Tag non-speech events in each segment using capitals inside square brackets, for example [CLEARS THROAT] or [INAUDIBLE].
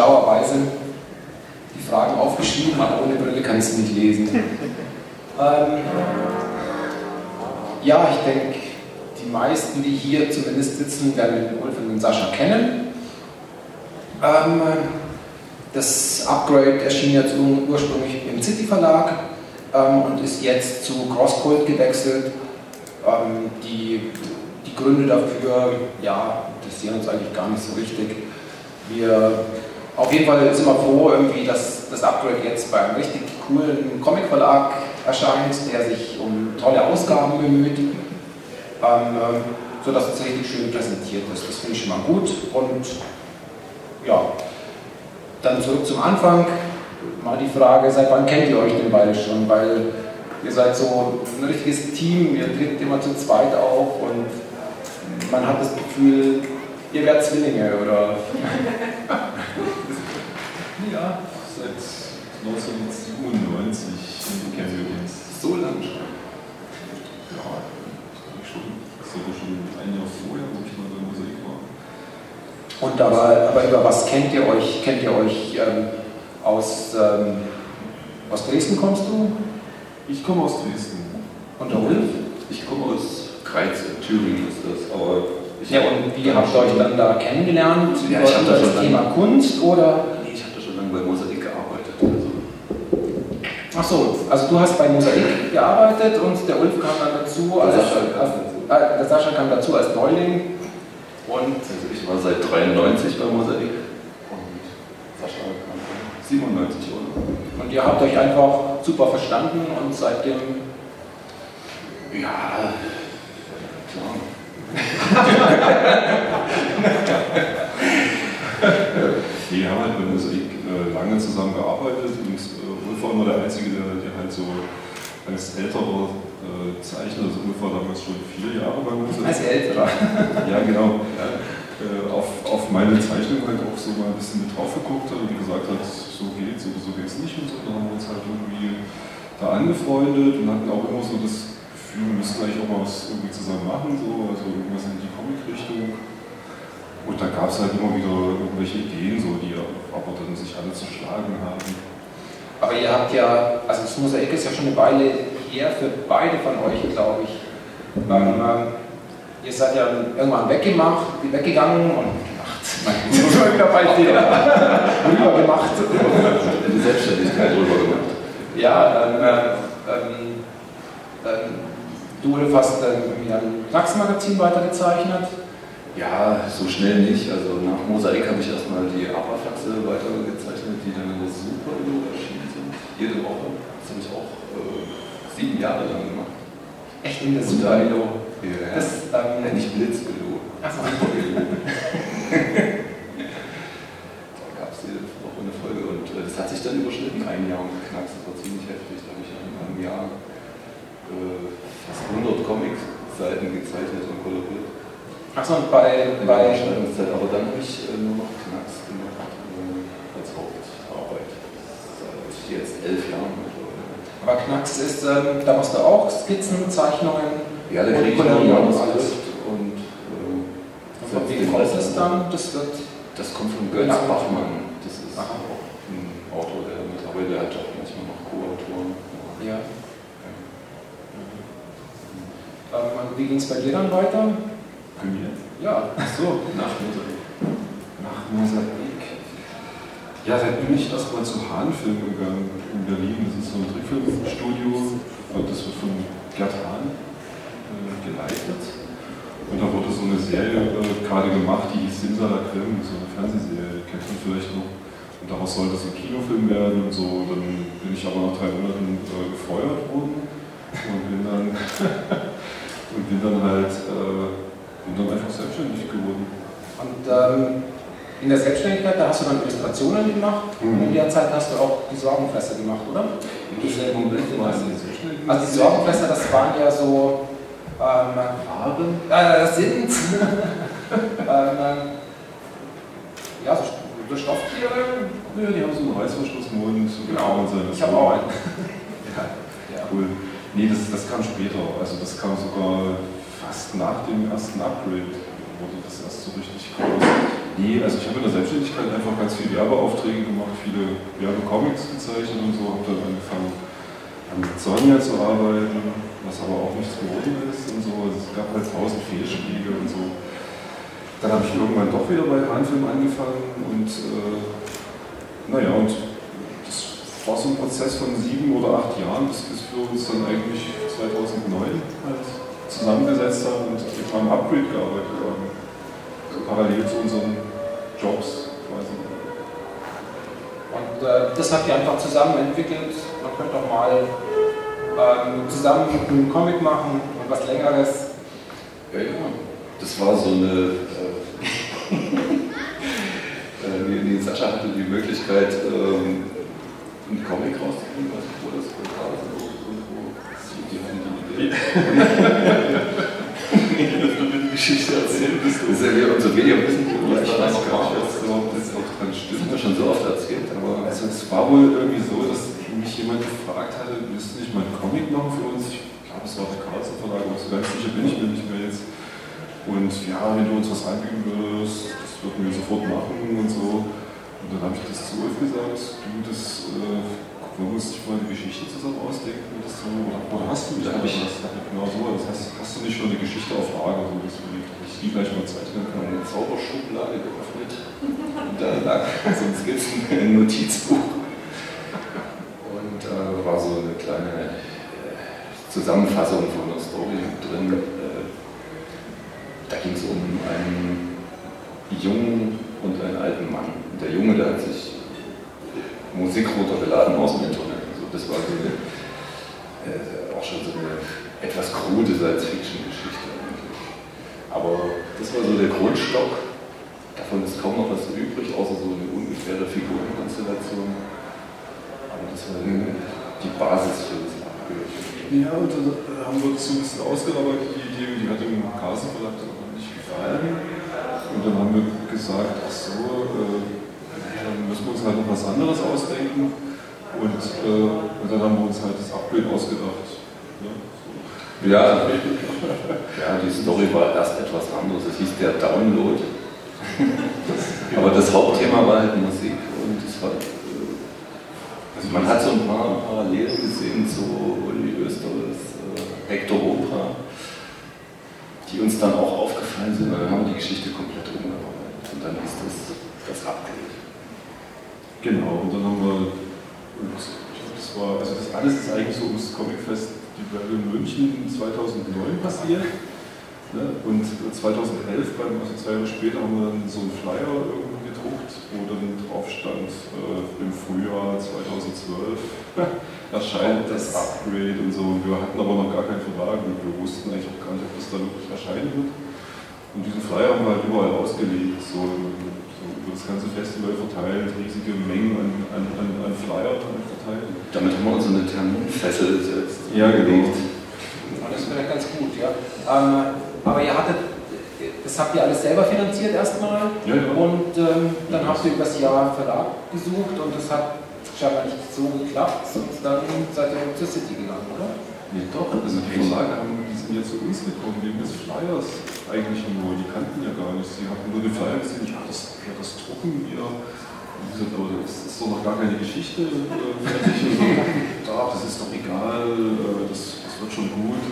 schlauerweise die Fragen aufgeschrieben, aber ohne Brille kann ich sie nicht lesen. [LAUGHS] ähm, ja, ich denke, die meisten, die hier zumindest sitzen, werden den Ulf und den Sascha kennen. Ähm, das Upgrade erschien jetzt ursprünglich im City Verlag ähm, und ist jetzt zu Crosscult gewechselt. Ähm, die, die Gründe dafür, ja, interessieren uns eigentlich gar nicht so richtig. Wir auf jeden Fall sind wir froh, irgendwie, dass das Upgrade jetzt bei einem richtig coolen Comic-Verlag erscheint, der sich um tolle Ausgaben bemüht, ähm, ähm sodass es richtig schön präsentiert ist. Das finde ich schon mal gut. Und ja, dann zurück zum Anfang. Mal die Frage, seit wann kennt ihr euch denn beide schon? Weil ihr seid so ein richtiges Team, ihr tretet immer zu zweit auf und man hat das Gefühl, ihr werdet Zwillinge, oder? [LAUGHS] ja, seit 1997 kennen wir uns. So lange schon? Ja, schon. Das ist aber schon ein Jahr vorher, wo ich mal bei Mosaik war. Und aber, aber über was kennt ihr euch? Kennt ihr euch ähm, aus, ähm, aus Dresden kommst du? Ich komme aus Dresden. Und der Ulf? Ich komme aus Kreiz, Thüringen ist das, aber ja, und wie habt ihr euch dann da kennengelernt? Ja, ich habe das Thema Kunst oder? Nee, ich habe da schon lange bei Mosaik gearbeitet. Also. Ach so, also du hast bei Mosaik gearbeitet und der Ulf kam dann dazu als, Sascha, als, äh, der Sascha kam dazu als Neuling. Und also ich war seit 93 bei Mosaik und Sascha kam 97 oder? Und ihr habt euch einfach super verstanden und seitdem ja, klar wir haben halt bei Mosaik äh, lange zusammen gearbeitet und äh, Ulf war immer der Einzige, der, der halt so als älterer äh, Zeichner, also Ulf war damals schon vier Jahre bei Mosaik. Als älterer? Ja, genau. Äh, auf, auf meine Zeichnung halt auch so mal ein bisschen mit drauf geguckt hat und gesagt hat, so geht's oder so geht's nicht und so. Da haben wir uns halt irgendwie da angefreundet und hatten auch immer so das wir müssen eigentlich auch mal was irgendwie zusammen machen, so, also irgendwas in die Comic-Richtung. Und da gab es halt immer wieder irgendwelche Ideen, so, die aber dann sich alle zerschlagen haben. Aber ihr habt ja, also das Mosaik ist ja schon eine Weile her für beide von euch, glaube ich. Mhm. Ähm, ihr seid ja irgendwann weggemacht, weggegangen und gemacht. Nein, wieder bald wieder. rüber gemacht. Die Selbstständigkeit rüber gemacht. Ja, dann, äh, ähm, dann Du hast dann irgendwie ein Knacks-Magazin weitergezeichnet? Ja, so schnell nicht. Also nach Mosaik habe ich erstmal die Aperfaxe weitergezeichnet, die dann in der Super erschienen sind. Jede Woche. Das habe ich auch äh, sieben Jahre lang gemacht. Echt in der Super? Ja, das, ähm, ja, nicht Blitzelo. Achso. [LAUGHS] [LAUGHS] da gab es jede Woche eine Folge und äh, das hat sich dann überschnitten, ein Jahr und Knacks. Das war ziemlich heftig. Da habe ich in einem Jahr äh, fast 100 Comics-Seiten gezeichnet und koloriert. Achso, und bei. bei aber dann habe ich äh, nur noch Knacks gemacht äh, als Hauptarbeit. Seit jetzt elf Jahren Aber Knacks ist, ähm, da machst du auch Skizzen, Zeichnungen. Ja, da kriege ich noch Manuskrip und. Äh, und wem kommt das dann? Das, wird das kommt von Götz Bachmann. Das ist Aha. auch ein Autor, der mittlerweile hat auch manchmal noch Co-Autoren. Ja. Ähm, wie ging es bei dir dann weiter? Mir? Ja. Ach so, nach Mosaik. Nach Mosaik. Ja, da bin ich erstmal zu Hahn-Film gegangen in Berlin. Das ist so ein Trickfilmstudio. Das wird von Gerd Hahn äh, geleitet. Und da wurde so eine Serie äh, gerade gemacht, die hieß Simsalakrim, so eine Fernsehserie, kennt man vielleicht noch. Und daraus sollte es ein Kinofilm werden und so. Dann bin ich aber nach drei Monaten äh, gefeuert worden und bin dann [LAUGHS] und bin dann halt äh, bin dann einfach selbstständig geworden. Und ähm, in der Selbstständigkeit, da hast du dann Illustrationen gemacht mhm. und in der Zeit hast du auch die Sorgenfresser gemacht, oder? Ich Moment mal Also die Sorgenfresser, das waren ja so ähm, Farben? [LAUGHS] Äh, das sind ähm, ja, so, so Stofftiere. Ja, die haben so einen Reißverschlussmund. Genau, ich habe auch einen. [LAUGHS] ja, ja. Cool. Nee, das, das kam später. Also das kam sogar fast nach dem ersten Upgrade. wurde das erst so richtig groß. Nee, also ich habe in der Selbstständigkeit einfach ganz viele Werbeaufträge gemacht, viele Werbecomics gezeichnet und so, habe dann angefangen an Sonja zu arbeiten, was aber auch nichts geworden ist und so. Also es gab halt tausend Fehlschläge und so. Dann habe ich irgendwann doch wieder bei Hanfilm angefangen und äh, naja, und das war so ein Prozess von sieben oder acht Jahren, bis, bis wir uns dann eigentlich 2009 halt zusammengesetzt haben und am Upgrade gearbeitet haben. So parallel zu unseren Jobs quasi. Und äh, das habt ihr einfach zusammen entwickelt. Man könnte auch mal ähm, zusammen einen Comic machen und was längeres. Ja, ja. Das war so eine. Äh, [LAUGHS] äh, nee, Sascha hatte die Möglichkeit, ähm, einen Comic rauszubringen, weiß ich, wo das gerade so irgendwo. Die hatten die Die Geschichte erzählen bist du. Das ist ja wieder unser Medium wissen, Ja, ich weiß gar nicht, was überhaupt dran Das stimmt. schon so oft erzählt, aber Also es war wohl irgendwie so, dass mich jemand gefragt hatte, du nicht mal einen Comic machen für uns? Ich glaube, es war der Karlsson Verlag, aber so ganz sicher bin ich mir nicht mehr jetzt. Und ja, wenn du uns was anbieten würdest, das würden wir sofort machen und so. Und dann habe ich das zu Ulf gesagt, du, das äh, wir uns nicht mal eine Geschichte zusammen ausdenken. Das so, oder, hast du nicht Da ich-? Genau so, das heißt, hast du nicht schon eine Geschichte auf Lager, so, dass ich die gleich mal zeichnen kann? eine Zauberschublade geöffnet. Und da lag [LAUGHS] so ein Skizzen, ein Notizbuch. Und äh, war so eine kleine äh, Zusammenfassung von der Story drin. Äh, da ging es um einen Jungen und einen alten Mann. Und der Junge, der hat sich Musik runtergeladen aus dem Internet. Also das war so eine, äh, auch schon so eine etwas krude Science-Fiction-Geschichte eigentlich. Aber das war so der Grundstock. Davon ist kaum noch was übrig, außer so eine ungefähre Figurenkonstellation. Aber das war die die Basis für das Abgehört. Ja, und dann äh, haben wir das so ein bisschen ausgearbeitet, die Idee, die hat dem Carsten Verlag nicht gefallen. Und dann haben wir gesagt, ach so, äh, müssen wir uns halt noch was anderes ausdenken. Und, äh, und dann haben wir uns halt das Upgrade ausgedacht. Ne? So. Ja, ja, die Story war erst etwas anderes. Es hieß der Download. [LAUGHS] Aber das Hauptthema war halt Musik und es hat, äh, also man hat so ein paar Parallelen gesehen zu Uli Österers äh, Hector Opera, die uns dann auch aufgefallen sind. Und dann haben wir die Geschichte komplett umgearbeitet und dann ist das das Upgrade. Genau, und dann haben wir, und das war, also das alles ist eigentlich so ums Comicfest die in München 2009 passiert. Ne? Und 2011, beim, also zwei Jahre später, haben wir dann so einen Flyer irgendwo gedruckt, wo dann drauf stand, äh, im Frühjahr 2012 [LAUGHS] erscheint das Upgrade und so. Und wir hatten aber noch gar keinen Verlag und wir wussten eigentlich auch gar nicht, ob das da wirklich erscheinen wird. Und diesen Flyer haben wir halt überall ausgelegt, so, so über das ganze Festival verteilt, riesige Mengen an, an, an, an Flyer verteilt. Damit haben wir uns so eine Terminfessel selbst Ja, genau. gelegt. Das wäre ganz gut, ja. Ähm, aber ihr hattet, das habt ihr alles selber finanziert erstmal Ja, ja. und ähm, dann habt ihr übers Jahr einen Verlag gesucht und das hat scheinbar nicht so geklappt und dann seid ihr zur City gegangen, oder? Nee, doch, also die Verlage haben, die sind ja zu uns gekommen, wegen des Flyers eigentlich nur, die kannten ja gar nicht. Sie hatten nur den Flyer gesehen, ja, das, ja, das drucken wir. Und die gesagt, aber das ist doch noch gar keine Geschichte äh, fertig. Da, [LAUGHS] das ist doch egal, äh, das, das wird schon gut.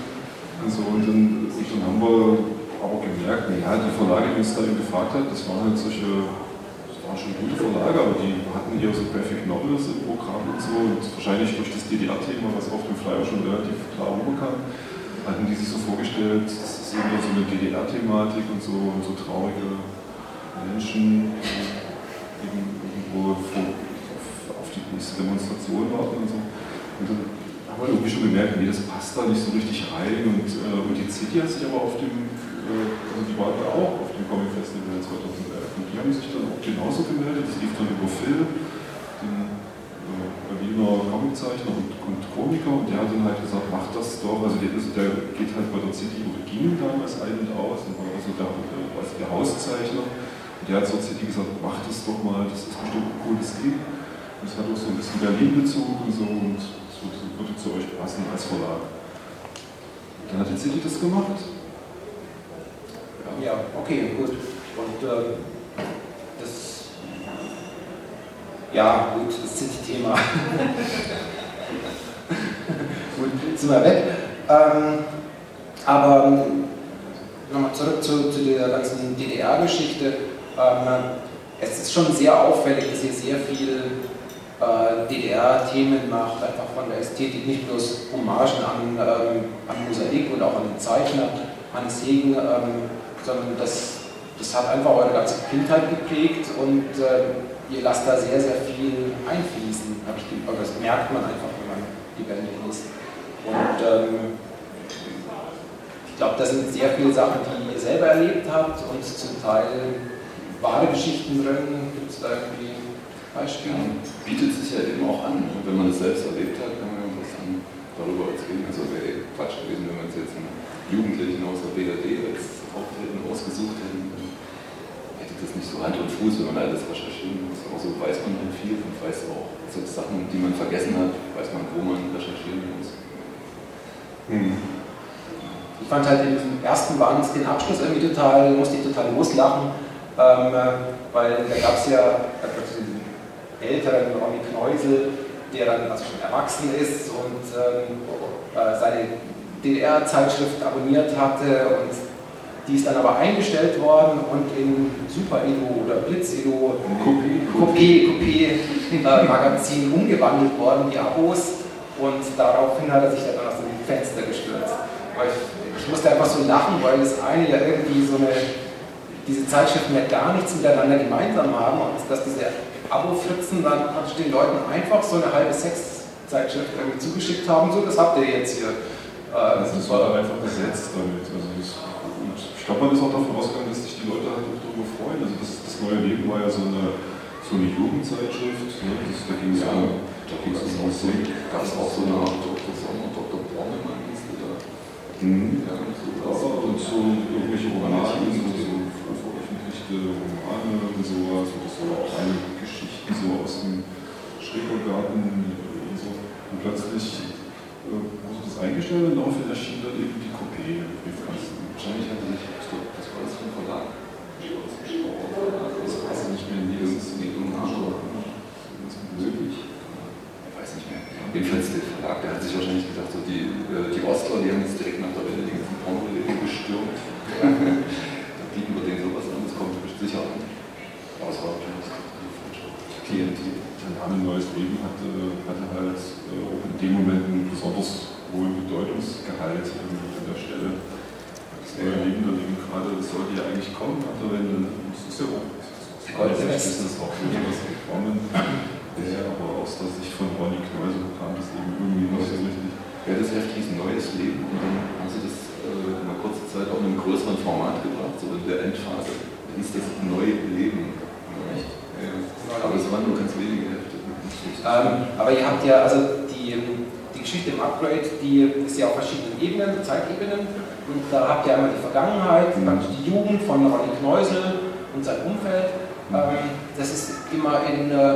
Und, so, und, dann, und dann haben wir aber gemerkt, naja, die Verlage, die uns da gefragt hat, das waren halt solche, das waren schon gute Verlage, aber die hatten hier so Graphic Novels im Programm und so. Und wahrscheinlich durch das DDR-Thema, was auf dem Flyer schon relativ klar rüberkam, hatten die sich so vorgestellt, das ist eben so eine DDR-Thematik und so, und so traurige Menschen, eben irgendwo auf, die nächste Demonstration warten und so. Und dann haben wir irgendwie schon gemerkt, nee, das passt da nicht so richtig rein. Und, äh, und die City hat sich aber auf dem, äh, also die waren da auch auf dem Comic Festival 2011. Und die haben sich dann auch genauso gemeldet. Das lief dann über Phil, den äh, Berliner Comiczeichner und, und Komiker. Und der hat dann halt gesagt, mach das doch. Also der, ist- der geht halt bei der City oder ging damals ein und aus. Und war also der, was der Hauszeichner. Und der hat zur City gesagt, mach das doch mal, das ist bestimmt ein cooles Ding. Das hat auch so ein bisschen Berlin-Bezug und so. Und das würde, würde zu euch passen als Verlag. Dann hat die City das gemacht. Ja, ja, okay, gut. Und äh, das, ja, gut, das ist jetzt Thema. [LAUGHS] gut, sind wir weg. Ähm, aber nochmal zurück zu, zu der ganzen DDR-Geschichte. Ähm, es ist schon sehr auffällig, dass ihr sehr viel äh, DDR-Themen macht, einfach von der Ästhetik, nicht bloß Hommagen an, ähm, an Mosaik und auch an den Zeichner, Hans Hegen, ähm, sondern das, das hat einfach eure ganze Kindheit geprägt und äh, ihr lasst da sehr, sehr viel einfließen. Das merkt man einfach, wenn man die Bände liest. Und ähm, ich glaube, da sind sehr viele Sachen, die ihr selber erlebt habt und zum Teil wahre Geschichten drin. Gibt es da irgendwie Beispiele? Ja, bietet sich ja eben auch an. Und wenn man es selbst erlebt hat, kann man was dann darüber erzählen. Also wäre Quatsch gewesen, wenn man es jetzt einen Jugendlichen aus der BRD als Haupthelden ausgesucht hätten. Hätte das nicht so Hand und Fuß, wenn man alles recherchieren muss. Aber so weiß man dann viel und weiß auch so Sachen, die man vergessen hat, weiß man, wo man recherchieren muss. Hm. Ich fand halt im ersten Band den Abschluss irgendwie total, musste ich total loslachen, ähm, weil da gab es ja diesen älteren Ronny Kneusel, der dann also schon erwachsen ist und ähm, äh, seine DDR-Zeitschrift abonniert hatte und die ist dann aber eingestellt worden und in Super Edo oder Blitz Edo Coupé, Coupé äh, Magazin umgewandelt worden, die Abos und daraufhin hat er sich dann Fenster gestürzt. Ich, ich musste einfach so lachen, weil das eine ja irgendwie so eine diese Zeitschriften ja gar nichts miteinander gemeinsam haben und dass diese Abo-Fritzen dann praktisch den Leuten einfach so eine halbe Sex-Zeitschrift irgendwie zugeschickt haben, so, das habt ihr jetzt hier. Äh, also das war dann einfach besetzt damit. Also das, und ich glaube, man ist auch davon ausgegangen, dass sich die Leute halt auch darüber freuen. Also das, das neue Leben war ja so eine, so eine Jugendzeitschrift, ne? das, da ging es ja, um, da ging es um Musik. Gab es auch so eine Art Dr. Sommer, Dr. Bornemann, hieß der da. Mhm. Ja, so, und so irgendwelche Romane, so Romane und sowas, oder so kleine Geschichten so aus dem Schrebergarten und so. Und plötzlich äh, wurde das eingestellt und daraufhin erschien dann eben die Kopie. Wahrscheinlich hatte ich, das war das vom Verlag. Das weiß ich nicht mehr, nee, das ist nicht Das ist möglich. Ich weiß nicht mehr. Jedenfalls der Verlag, der hat sich wahrscheinlich gedacht, so die, äh, die Ostler, die haben jetzt direkt nach der Welle die ganzen Pornoläden gestürmt. da [LAUGHS] bieten wir denen sowas an sicher ausbauen Klientel. Der Name Neues Leben hatte, hatte halt äh, auch in dem Moment einen besonders hohen Bedeutungsgehalt an der Stelle. Das neue Leben da eben gerade, das sollte ja eigentlich kommen, aber wenn, das ist ja auch, das ist das auch was gekommen, ja, aber aus der Sicht von Ronny Kneusel kam das eben irgendwie nicht so richtig. Ja, das Heft hieß Neues Leben und dann das äh, in einer kurzen Zeit auch in einem größeren Format gebracht, so in der Endphase hieß das neue Leben. Ja. Aber es waren nur ganz wenige Hefte. Ähm, aber ihr habt ja, also die, die Geschichte im Upgrade, die ist ja auf verschiedenen Ebenen, Zeitebenen. Und da habt ihr einmal die Vergangenheit, mhm. die Jugend von Ronny Kneusel und sein Umfeld. Mhm. Ähm, das ist immer in, äh,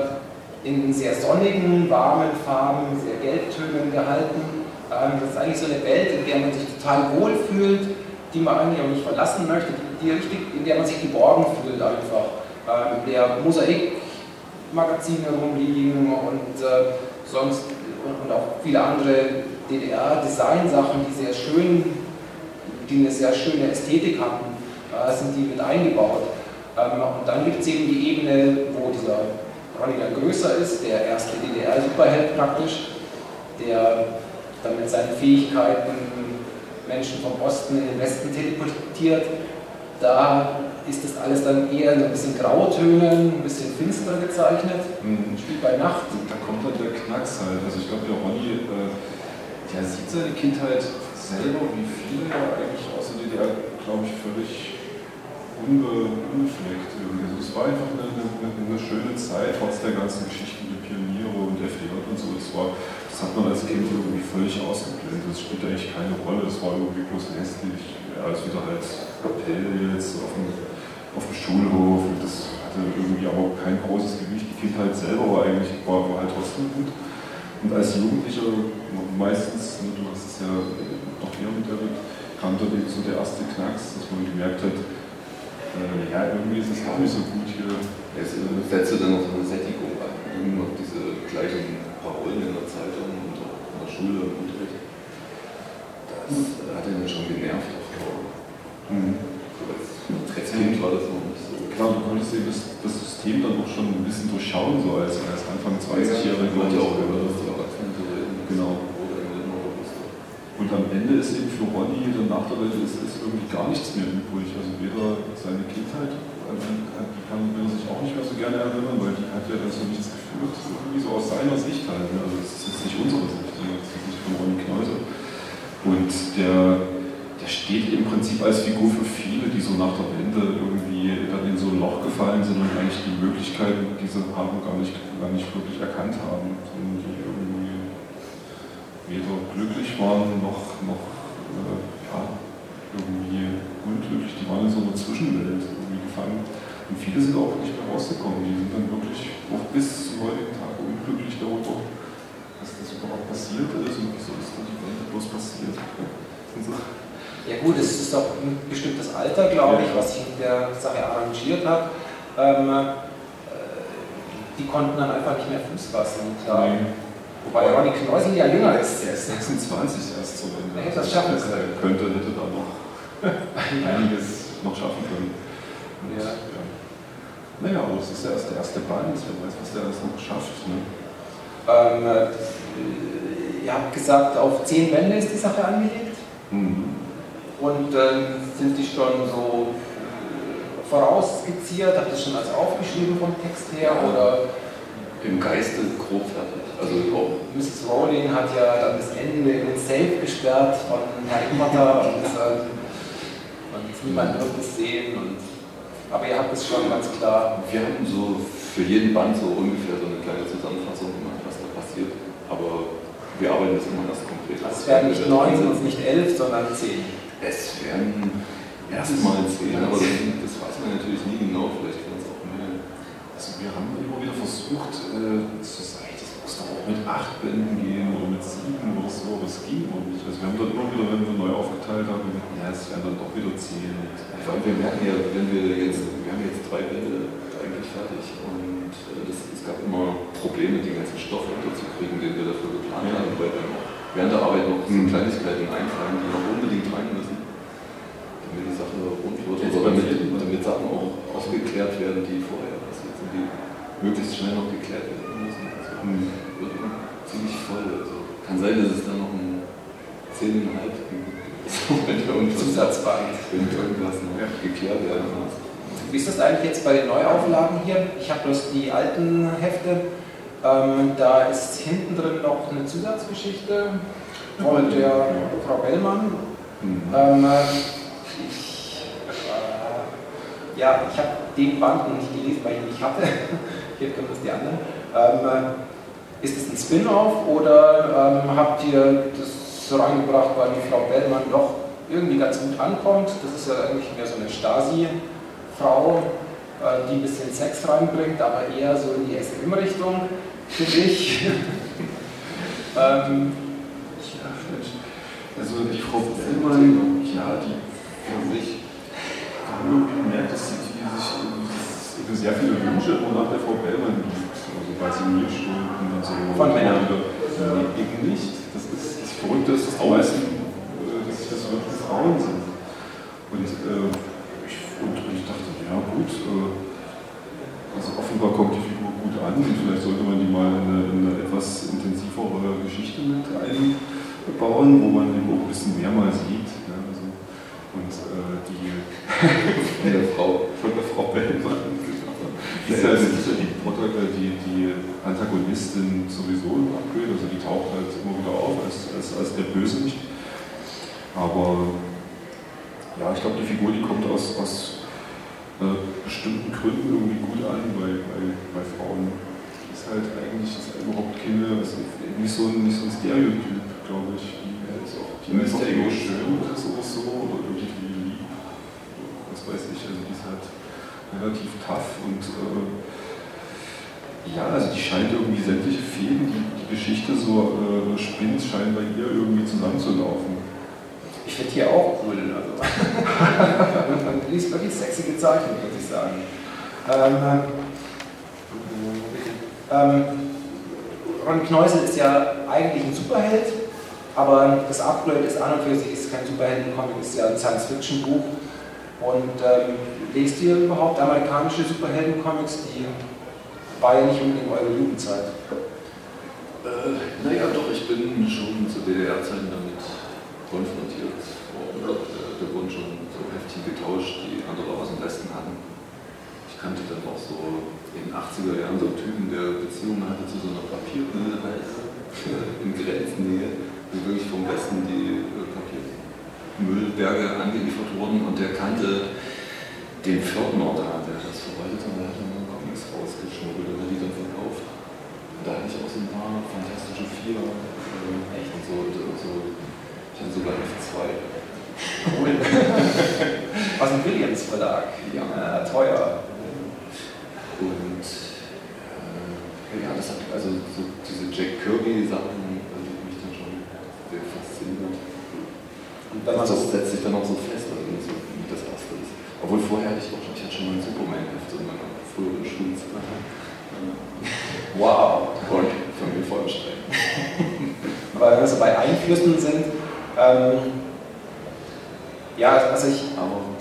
in sehr sonnigen, warmen Farben, sehr Gelbtönen gehalten. Ähm, das ist eigentlich so eine Welt, in der man sich total wohl fühlt, die man eigentlich auch nicht verlassen möchte, die richtig, in der man sich geborgen fühlt einfach. Ähm, der Mosaik-Magazine rumliegen und äh, sonst und, und, auch viele andere DDR-Design-Sachen, die sehr schön, die eine sehr schöne Ästhetik hatten, äh, sind die mit eingebaut. Ähm, und dann gibt es eben die Ebene, wo dieser Ronny dann größer ist, der erste DDR-Superheld praktisch, der dann mit seinen Fähigkeiten Menschen vom Osten in den Westen teleportiert da ist das alles dann eher ein bisschen Grautönen, ein bisschen finsterer gezeichnet. Mhm. Spielt bei Nacht. Da kommt dann der Knacks halt. Also ich glaube, der Ronny, äh, der sieht seine Kindheit selber, wie viele ja eigentlich aus der DDR, glaube ich, völlig unbe unbefleckt. Also es war einfach eine, eine, eine, schöne Zeit, trotz der ganzen Geschichten mit Pioniere und FDJ und so. Das, war, das hat man als Kind irgendwie völlig ausgeblendet. Das spielt eigentlich keine Rolle. Das war irgendwie bloß hässlich als wieder halt jetzt auf dem, auf dem Schulhof. Und das hatte irgendwie aber kein großes Gewicht. Die Kindheit selber war eigentlich war, war halt trotzdem gut. Und als Jugendlicher meistens, ne, du hast es ja noch mehr miterlebt, kam dort eben so der erste Knacks, dass man gemerkt hat, äh, ja, irgendwie ist es auch nicht so gut hier. Jetzt setzt du dann noch so eine Sättigung diese gleichen Parolen in der Zeitung und in der Schule und Unterricht. Das hat ihn dann schon genervt auf Dauer. Mhm. So als, als Kind war das noch nicht so. Klar, du konntest dir das, das System dann auch schon ein bisschen durchschauen, so als, als Anfang 20-Jährige. Man hat ja auch so, über ne? die Erwachsenen zu reden. Genau. Und am Ende ist eben für Ronny dann nach der Welt ist, ist irgendwie gar nichts mehr übrig. Also weder seine Kindheit, kann er sich auch nicht mehr so gerne erinnern, weil die hat ja so nichts geführt, irgendwie so aus seiner Sicht halt. Ne? Also das ist jetzt nicht unsere Sicht, das ist die Sicht von Ronny Kneuse. Und der, der steht im Prinzip als Figur für viele, die so nach der Wende irgendwie dann in so ein Loch gefallen sind und eigentlich die Möglichkeiten, die sie haben, gar nicht, gar nicht wirklich erkannt haben, sondern die irgendwie weder glücklich waren noch, noch äh, ja, irgendwie unglücklich. Die waren in so einer Zwischenwelt gefangen. Und viele sind auch nicht mehr rausgekommen. Die sind dann wirklich auch bis zum heutigen Tag unglücklich darüber, dass das überhaupt passiert ist und wieso ist da die Welt bloß passiert. Ja gut, es ist doch ein bestimmtes Alter, glaube ich, was sich in der Sache arrangiert hat. Ähm, äh, die konnten dann einfach nicht mehr Fuß fassen. Äh, Nee. Wobei Ronny Kneusel ja jünger ist. Der ist 26 erst so Ende. Er hätte das schaffen können. Könnte, hätte da noch [LAUGHS] einiges noch schaffen können. Ja. ja. Naja, aber es ist ja erst der erste Band, wer weiß, was der alles noch schafft. Ne? Ähm, äh, ihr habt gesagt, auf zehn Bände ist die Sache angelegt. Mhm. Und ähm, sind die schon so äh, vorausskizziert? Habt ihr das schon als aufgeschrieben vom Text her? Oder Im Geiste grob fertig. Also auch Mrs. Rowling hat ja dann das Ende in den Safe gesperrt von Harry Potter und, ähm, und niemand wird es sehen. Und, aber ihr habt es schon ganz klar. Wir haben so für jeden Band so ungefähr so eine kleine Zusammenfassung gemacht, was da passiert. Aber wir arbeiten das immer erst konkret. Also es werden nicht neun und nicht elf, sondern zehn. Es werden erstmal zehn, aber das, das weiß man natürlich nie genau. Vielleicht werden es auch mehr. Also wir haben immer wieder versucht äh, zu sagen, das muss doch auch mit acht Bänden gehen sieben oder so, aber es ging nicht. Also wir haben dann immer wieder, wenn wir neu aufgeteilt haben, gemerkt, ja, es werden dann doch wieder zehn. Und, Vor allem, wir merken ja, wenn wir jetzt, wir haben jetzt drei Bände eigentlich fertig und äh, das, es gab immer Probleme, den ganzen Stoff unterzukriegen, den wir dafür geplant Ja. haben, weil dann auch während der Arbeit noch so Mhm. Kleinigkeiten einfallen, die noch unbedingt rein müssen, damit die Sache rund wird oder damit, damit Sachen auch aufgeklärt werden, die vorher passiert sind, die möglichst schnell noch geklärt werden müssen. Also, Mhm. wird immer ziemlich voll. Also, kann sein, dass es dann noch ein 10,5 gibt. irgendwas, Zusatzband. irgendwas noch geklärt werden muss. Wie ist das eigentlich jetzt bei den Neuauflagen hier? Ich habe bloß die alten Hefte. Ähm, da ist hinten drin noch eine Zusatzgeschichte von der Frau Bellmann. Mhm. Ähm, ich, äh, ja, ich habe den Band noch nicht gelesen, weil ich ihn nicht hatte. [LAUGHS] Hier kommen das die anderen. Ähm, ist es ein Spin-off oder ähm, habt ihr das so reingebracht, weil die Frau Bellmann doch irgendwie ganz gut ankommt? Das ist ja eigentlich mehr so eine Stasi-Frau, äh, die ein bisschen Sex reinbringt, aber eher so in die SM-Richtung, finde ich. [LAUGHS] ähm, Ja. Also die Frau Bellmann, ja, die Für sich. irgendwie gemerkt, dass sie sich sehr viele Wünsche nach der Frau Bellmann bei Signierstunden und so. Von Männern. Ja, eben nicht. Das ist das Verrückte ist, dass die meisten, äh, dass sich das wirklich Frauen sind. Und, äh, ich, und, und ich dachte, ja gut, äh, also offenbar kommt die Figur gut an und vielleicht sollte man die mal in eine, in eine etwas intensivere Geschichte mit einbauen, wo man eben auch ein bisschen mehr mal sieht. Ja, also, und äh, die Von der Frau. von der Frau Bellmann, ist ja, die, ist ja die, die, die Antagonistin sowieso im Upgrade, also die taucht halt immer wieder auf als, als, als der Bösewicht. Aber ja, ich glaube, die Figur, die kommt aus, aus äh, bestimmten Gründen irgendwie gut an bei, bei, bei Frauen. Die ist halt eigentlich ist halt überhaupt keine, also nicht so ein, nicht so ein Stereotyp, glaube ich. Die ist auch, die ist auch schön oder so, so oder irgendwie lieb. Was weiß ich, also die ist halt relativ tough und äh, ja, also die scheint irgendwie sämtliche Fäden, die die Geschichte so äh, spinnt, scheinen bei ihr irgendwie zusammenzulaufen. ich finde hier auch cool. Also. [LAUGHS] die ist wirklich sexy gezeichnet, muss ich sagen. Ähm, ähm, Ron Kneusel ist ja eigentlich ein Superheld, aber das Upgrade ist an und für sich ist kein Superhelden-Comic, ist ja ein Science-Fiction-Buch. Und ähm, lest ihr überhaupt amerikanische Superhelden-Comics? Die war ja nicht unbedingt eure Jugendzeit. Äh, naja, doch, ich bin schon zu DDR-Zeiten damit konfrontiert worden. Da, wurden schon so heftig getauscht, die andere aus dem Westen hatten. Ich kannte dann auch so in den 80er Jahren so einen Typen, der Beziehungen hatte zu so einer Papiermüllhalde [LAUGHS] in Grenznähe, wo wirklich vom Westen die äh, Papiermüllberge angeliefert wurden und der kannte den Pförtner da, der das verwaltet hat, der hat dann Comics rausgeschmuggelt und hat die dann verkauft. Und da hatte ich auch so ein paar fantastische Vier, äh, echt und so, so, ich hatte sogar F2. Cool. [LAUGHS] Aus dem Williams Verlag. Ja. Äh, teuer. Und äh, ja, das hat also so diese Jack Kirby-Sachen, also die mich dann schon sehr fasziniert. Und das so setzt sich dann auch so fest, also so wie das erste ist. Obwohl vorher hatte ich auch schon, ich hatte schon mal ein Superman-Heft in meiner früheren Schulzeit. Wow. Und Familie Feuerstein. weil wir so bei Einflüssen sind, ähm, ja, also ich,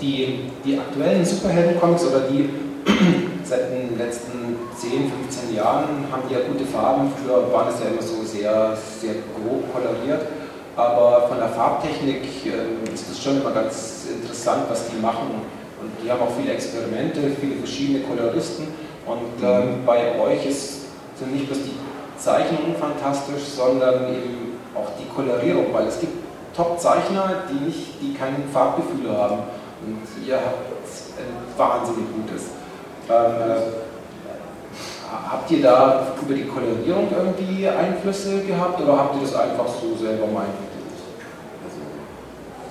die, die aktuellen Superhelden-Comics oder die [CLEARS THROAT] seit den letzten 10, 15 Jahren haben die ja gute Farben. Früher waren es ja immer so sehr, sehr grob koloriert. Aber von der Farbtechnik äh, ist es schon immer ganz interessant, was die machen. Und die haben auch viele Experimente, viele verschiedene Koloristen. Und ähm, bei euch ist, sind nicht bloß die Zeichnungen fantastisch, sondern eben auch die Kolorierung, weil es gibt Top-Zeichner, die, die kein Farbgefühl haben. Und ihr habt ein wahnsinnig gutes. Ähm, äh, habt ihr da über die Kolorierung irgendwie Einflüsse gehabt oder habt ihr das einfach so selber entwickelt? Also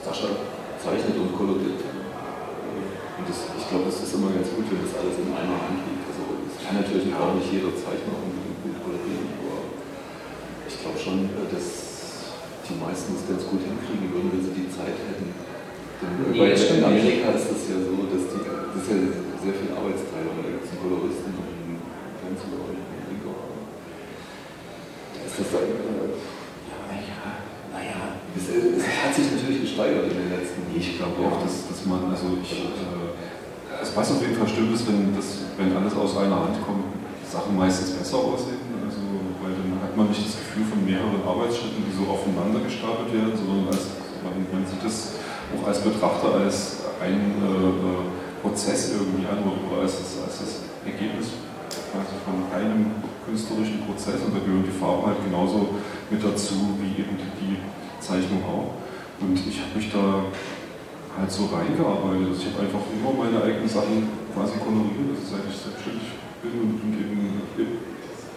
Sascha zeichnet und koloriert. Glaube, es ist immer ganz gut, wenn das alles in einer Hand liegt. Also es kann natürlich auch nicht jeder Zeichner unbedingt gut kolorieren, aber ich glaube schon, dass die meisten es ganz gut hinkriegen würden, wenn sie die Zeit hätten. Denn Nee, in Amerika ist das ja so, dass die, das ist ja sehr viel Arbeitsteilung. Da gibt es einen Koloristen und einen Pencil und einen Inker. Da ist das dann, äh, ja, naja, naja. Es, es hat sich natürlich gesteigert in den letzten Ich glaube auch, dass, dass man, also ich, äh, also was auf jeden Fall stimmt ist, wenn, das, wenn alles aus einer Hand kommt, Sachen meistens besser aussehen. Also, weil dann hat man nicht das Gefühl von mehreren Arbeitsschritten, die so aufeinander gestapelt werden, sondern als, man, man sieht es auch als Betrachter als ein äh, Prozess irgendwie an oder als das, als das Ergebnis quasi von einem künstlerischen Prozess und da gehören die Farben halt genauso mit dazu wie eben die Zeichnung auch. Und ich habe mich da halt so reingearbeitet. Ich habe einfach immer meine eigenen Sachen quasi koloriert, also seit ich selbstständig bin und, eben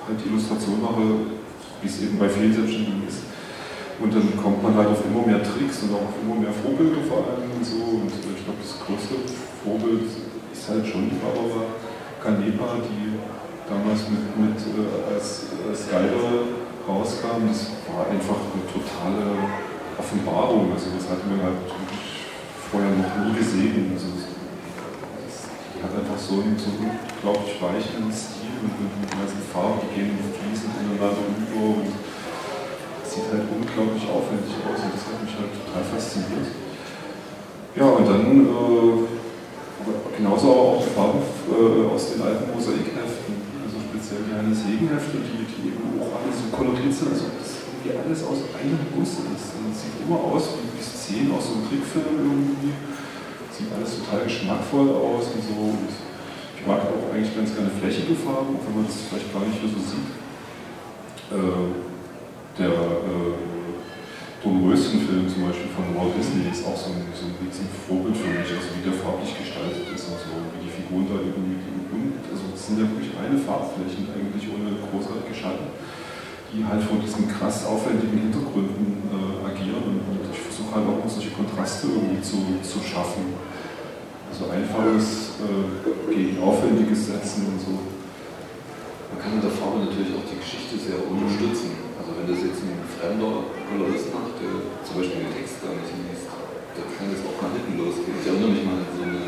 halt die Illustration mache, wie es eben bei vielen Selbstständigen ist. Und dann kommt man halt auf immer mehr Tricks und auch auf immer mehr Vorbilder vor allem und so. Und ich glaube, das größte Vorbild ist halt schon die Barbara Canepa, die damals mit, mit äh, als, als Guider rauskam. Das war einfach eine totale Offenbarung. Also das hat man halt wirklich vorher noch nie gesehen. Also die hat einfach so einen, so unglaublich weichen Stil und mit, mit ganzen Farben, die gehen fließend ineinander über und sieht halt unglaublich aufwendig aus und das hat mich halt total fasziniert. Ja, und dann äh, genauso auch die Farben äh, aus den alten Mosaikheften, also speziell die Hannes Hegenhefte, die, die eben auch alle so koloriert sind, als ob das irgendwie alles aus einem Guss ist. Es sieht immer aus wie, Szenen aus so einem Trickfilm irgendwie. Sieht alles total geschmackvoll aus und so. Und ich mag auch eigentlich ganz gerne flächige Farben, auch wenn man das vielleicht gar nicht so sieht. Äh, der äh, Dornröschen-Film zum Beispiel von Walt Disney ist auch so ein, so ein Vorbild für mich, also wie der farblich gestaltet ist und so, wie die Figuren da irgendwie also es sind ja wirklich reine Farbflächen eigentlich ohne großartige Schatten, die halt vor diesen krass aufwendigen Hintergründen äh, agieren und, ich versuche halt auch solche Kontraste irgendwie zu, zu schaffen. Also einfaches äh, gegen aufwendiges Setzen und so. Man kann mit der Farbe natürlich auch die Geschichte sehr unterstützen. Also wenn das jetzt ein fremder Kolorist macht, der zum Beispiel den Text gar nicht liest, da kann es auch nach hinten losgehen. Ich erinnere mich mal an so eine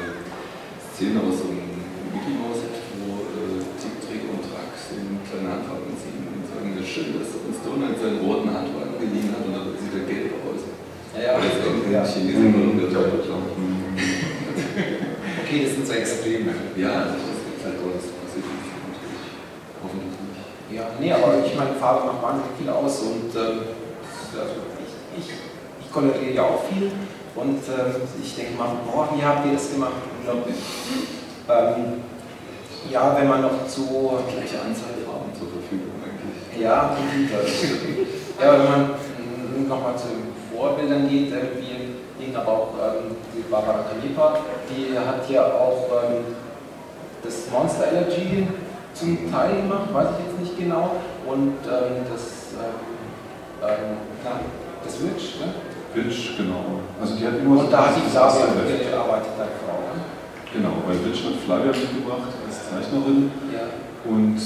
Szene aus so einem Mickey Mouse, wo äh, Tick, Trick und Track Handwagen ziehen und sagen, das schön, dass uns Donald seinen roten Handwagen geliehen hat und dann sieht er gelb aus. Ja, ja. Das ist irgendwie ja. Chinesen oder der Teufel. Okay, das sind so Extreme. Ja, das ist halt auch das. Hoffentlich nicht. Ja, nee, aber ich meine, Farbe macht wahnsinnig viel aus und ähm, also ich, ich, ich koloriere ja auch viel und ähm, ich denke mal, boah, wie habt ihr das gemacht? Unglaublich. Ähm, ja, wenn man noch zu. Gleiche Anzahl Farben zur Verfügung eigentlich. Ja, ja, wenn man nochmal zu den Vorbildern geht, irgendwie ging aber auch ähm, die Barbara Kalipa, die hat ja auch ähm, das Monster Allergy zum Teil gemacht, weiß ich jetzt nicht genau, und ähm, das, ähm, ähm, na, das Witch, ne? Witch, genau. Also die hat immer Und da hat die Flavia gearbeitet, deine Frau, ne? Genau, bei Witch hat Flavia mitgebracht als Zeichnerin Ja. und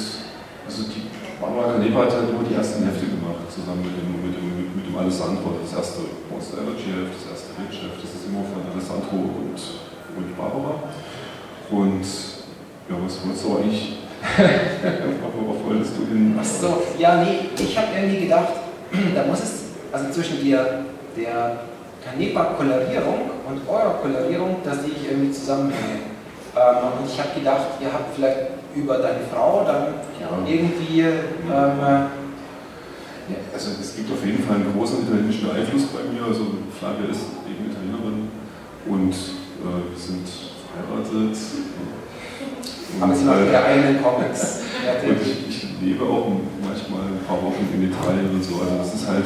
also die Barbara Kaneva hat halt nur die ersten Hefte gemacht, zusammen mit dem, mit dem, mit, dem Alessandro. Das erste Monster Allergy Heft, das erste Witch Heft, das ist immer von Alessandro und, und Barbara. Und ja, was wolltest du eigentlich? [LAUGHS] Worauf wolltest du hin? Ach so, ja, nee, ich habe irgendwie gedacht, [CLEARS THROAT] da muss es, also zwischen der, der Canepa-Kolorierung und eurer Kolorierung, da sehe ich irgendwie Zusammenhänge. Ähm, und ich habe gedacht, ihr habt vielleicht über deine Frau dann Ja. irgendwie, ähm, Ja, also es gibt auf jeden Fall einen großen italienischen Einfluss bei mir. Also Flavia ist eben Italienerin und äh, wir sind verheiratet. aber sie Und, macht äh, ihre eigenen Comics. [LAUGHS] Und ich, ich lebe auch manchmal ein paar Wochen in Italien und so. Also das ist halt,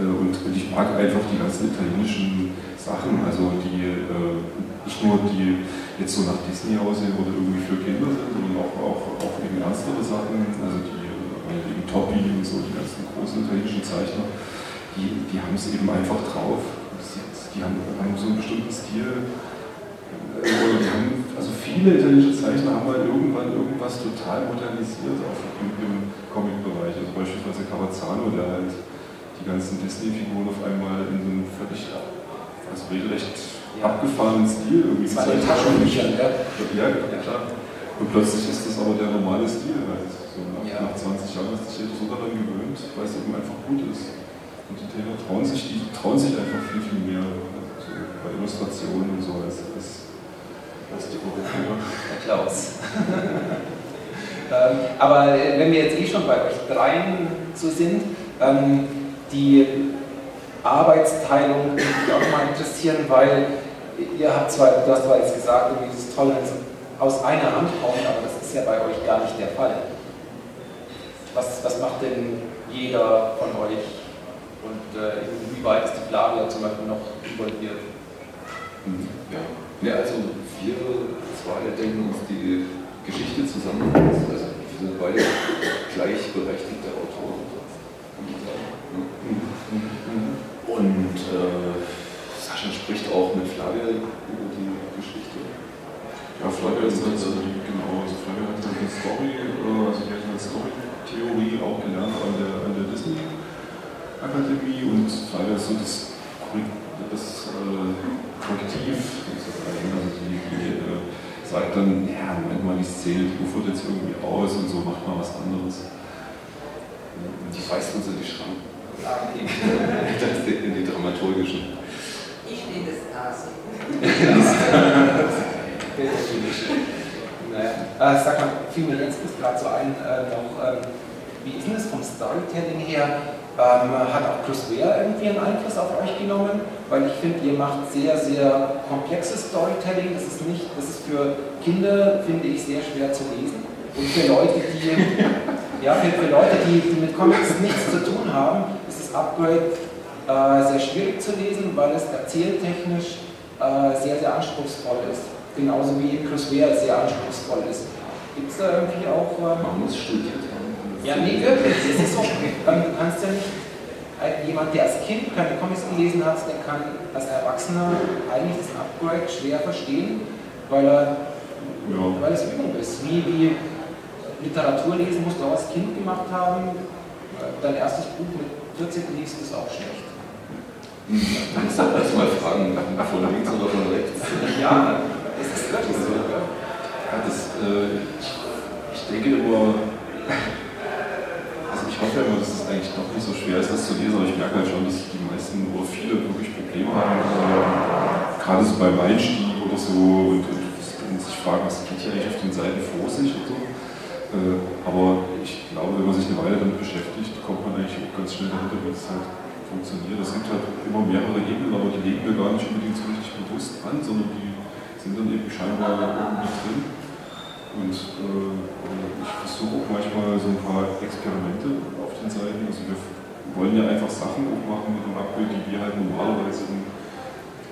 äh, und, und ich mag einfach die ganzen italienischen Sachen, also die äh, nicht nur die jetzt so nach Disney aussehen oder irgendwie für Kinder sind, sondern auch, auch, auch eben ernstere Sachen, also die äh, eben Toppi und so, die ganzen großen italienischen Zeichner, die, die haben es eben einfach drauf. Die haben, haben so einen bestimmten Stil. Oder die haben, also viele italienische Zeichner haben halt irgendwann irgendwas total modernisiert auch im, im Comic-Bereich. Also beispielsweise Cavazzano, der halt die ganzen Disney-Figuren auf einmal in so einem völlig, also regelrecht. Abgefahrenen Stil irgendwie Das war in den gezeichnet hat. Taschenbüchern, ja. Ja, klar. Und plötzlich ist das aber der normale Stil halt. So nach, Ja. nach 20 Jahren du dich halt so daran gewöhnt, weil es eben einfach gut ist. Und die Italiener trauen sich, die trauen sich einfach viel, viel mehr so bei Illustrationen und so als, als, als die Europäer. Der Klaus. ähm, aber äh, wenn wir jetzt eh schon bei euch dreien so sind, ähm, die Arbeitsteilung würde mich auch mal interessieren, weil ihr habt zwar, du hast zwar jetzt gesagt, irgendwie dieses Tolle aus einer Hand hauen, aber das ist ja bei euch gar nicht der Fall. Was, was macht denn jeder von euch und äh, inwieweit ist die Flavia zum Beispiel noch involviert? Mhm. Ja. ja, also wir zwei denken uns die Geschichte zusammen. Also wir sind beide gleichberechtigte Autoren, kann man sagen. ne? Und äh, Sascha spricht auch mit Flavia über die Geschichte. Ja, Flavia ist halt, also die, genau, also Flavia hat halt eine Story, äh, also die hat eine Story-Theorie auch gelernt an der, an der Disney Akademie und Flavia ist so das, das äh, Korrektiv sozusagen. Also die, die äh, sagt dann, ja, Moment mal, die Szene, die ufert jetzt irgendwie aus und so, macht mal was anderes. Die weist uns in die Schranken. Ah, okay. [LAUGHS] Das in die dramaturgischen. [LAUGHS] Naja, äh, sag mal, fiel mir jetzt bis gerade so ein, äh, noch, ähm, wie ist denn das vom Storytelling her? Ähm, hat auch Chris Ware irgendwie einen Einfluss auf euch genommen? Weil ich finde, ihr macht sehr, sehr komplexes Storytelling. Das ist nicht, das ist für Kinder, finde ich, sehr schwer zu lesen. Und für Leute, die, [LAUGHS] ja, für, für Leute, die, die mit Comics nichts zu tun haben, ist das Upgrade sehr schwierig zu lesen, weil es erzähltechnisch äh, sehr, sehr anspruchsvoll ist. Genauso wie Chris Ware sehr anspruchsvoll ist. Gibt es da irgendwie auch. Man muss studiert haben. ja, nee, wirklich. Es ist. Ähm, Du kannst ja nicht. äh, Jemand, der als Kind keine Comics gelesen hat, der kann als Erwachsener eigentlich das Upgrade schwer verstehen, weil, er, Ja. weil es Übung ist. Wie, wie Literatur lesen musst du auch als Kind gemacht haben. Dein erstes Buch mit 14 liest ist auch schlecht. Du musst dann erstmal fragen, von links oder von rechts. Ja, das ist wirklich so. Ja. Ja, das, äh, ich, denke immer, also ich hoffe immer, dass es eigentlich doch nicht so schwer ist, das zu lesen, aber ich merke halt schon, dass die meisten oder viele wirklich Probleme haben, äh, gerade so beim Einstieg oder so und, und, und sich fragen, was geht hier eigentlich auf den Seiten vor sich und so. Äh, aber ich glaube, wenn man sich eine Weile damit beschäftigt, kommt man eigentlich auch ganz schnell dahinter, wie es halt funktioniert. Es gibt halt immer mehrere Ebenen, aber die legen wir gar nicht unbedingt so richtig bewusst an, sondern die sind dann eben scheinbar irgendwie drin. Und äh, ich versuche auch manchmal so ein paar Experimente auf den Seiten. Also wir wollen ja einfach Sachen auch machen mit dem Abbild, die wir halt normalerweise im,